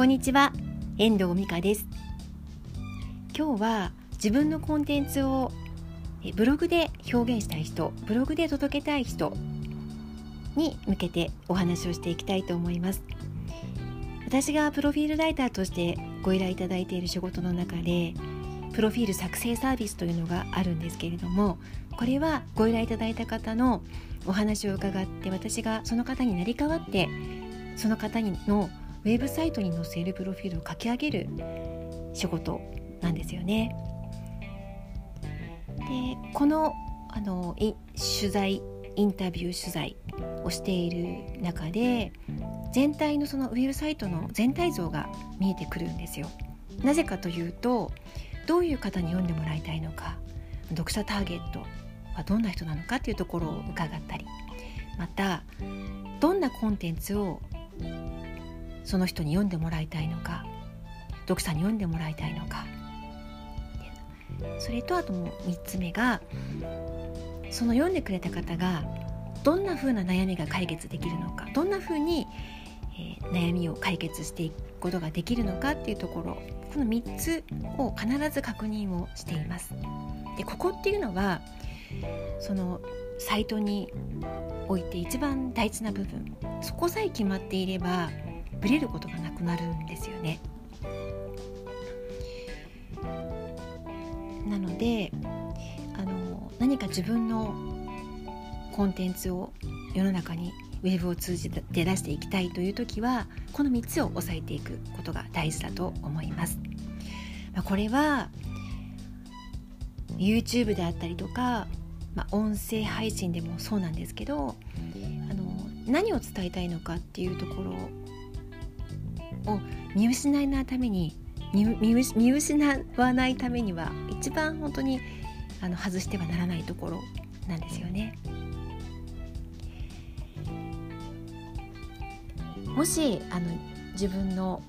こんにちは。遠藤美香です。今日は自分のコンテンツをブログで表現したい人ブログで届けたい人に向けてお話をしていきたいと思います。私がプロフィールライターとしてご依頼いただいている仕事の中でプロフィール作成サービスというのがあるんですけれどもこれはご依頼いただいた方のお話を伺って私がその方になり代わってその方のウェブサイトに載せるプロフィールを書き上げる仕事なんですよね。でこのあの取材インタビュー取材をしている中で全体のそのウェブサイトの全体像が見えてくるんですよ。なぜかというとどういう方に読んでもらいたいのか読者ターゲットはどんな人なのかというところを伺ったりまたどんなコンテンツをその人に読んでもらいたいのか読者に読んでもらいたいのかそれとあともう3つ目がその読んでくれた方がどんな風な悩みが解決できるのかどんな風に、えー、悩みを解決していくことができるのかっていうところこの3つを必ず確認をしています。でここっていうのはそのサイトにおいて一番大事な部分そこさえ決まっていればブレることがなくなるんですよね。なのであの何か自分のコンテンツを世の中にウェブを通じて出していきたいという時はこの3つを押さえていくことが大事だと思います。これは YouTube であったりとか、まあ、音声配信でもそうなんですけどあの何を伝えたいのかっていうところを見失いないために見失わないためには一番本当にあの外してはならないところなんですよね。もしあの自分の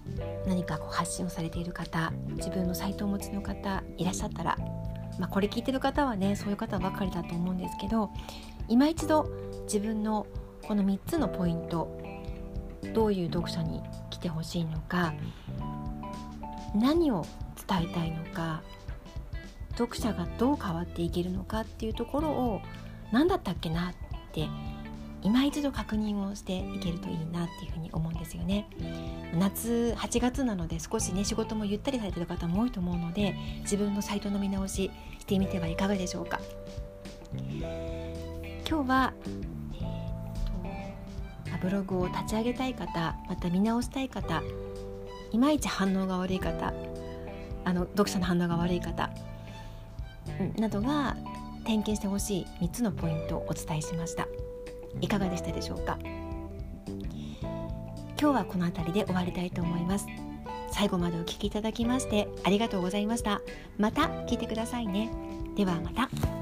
何かこう発信をされている方自分のサイトをお持ちの方いらっしゃったら、まあ、これ聞いてる方はねそういう方ばかりだと思うんですけど今一度自分のこの3つのポイントどういう読者に来てほしいのか何を伝えたいのか読者がどう変わっていけるのかっていうところを何だったっけなって今一度確認をしていけるといいなっていうふうに思うんですよね。夏8月なので少しね仕事もゆったりされてる方も多いと思うので自分のサイトの見直ししてみてはいかがでしょうか。今日はブログを立ち上げたい方また見直したい方いまいち反応が悪い方あの読者の反応が悪い方などが点検してほしい3つのポイントをお伝えしました。いかがでしたでしょうか？今日はこの辺りで終わりたいと思います。最後までお聴きいただきましてありがとうございました。また聞いてくださいね。ではまた。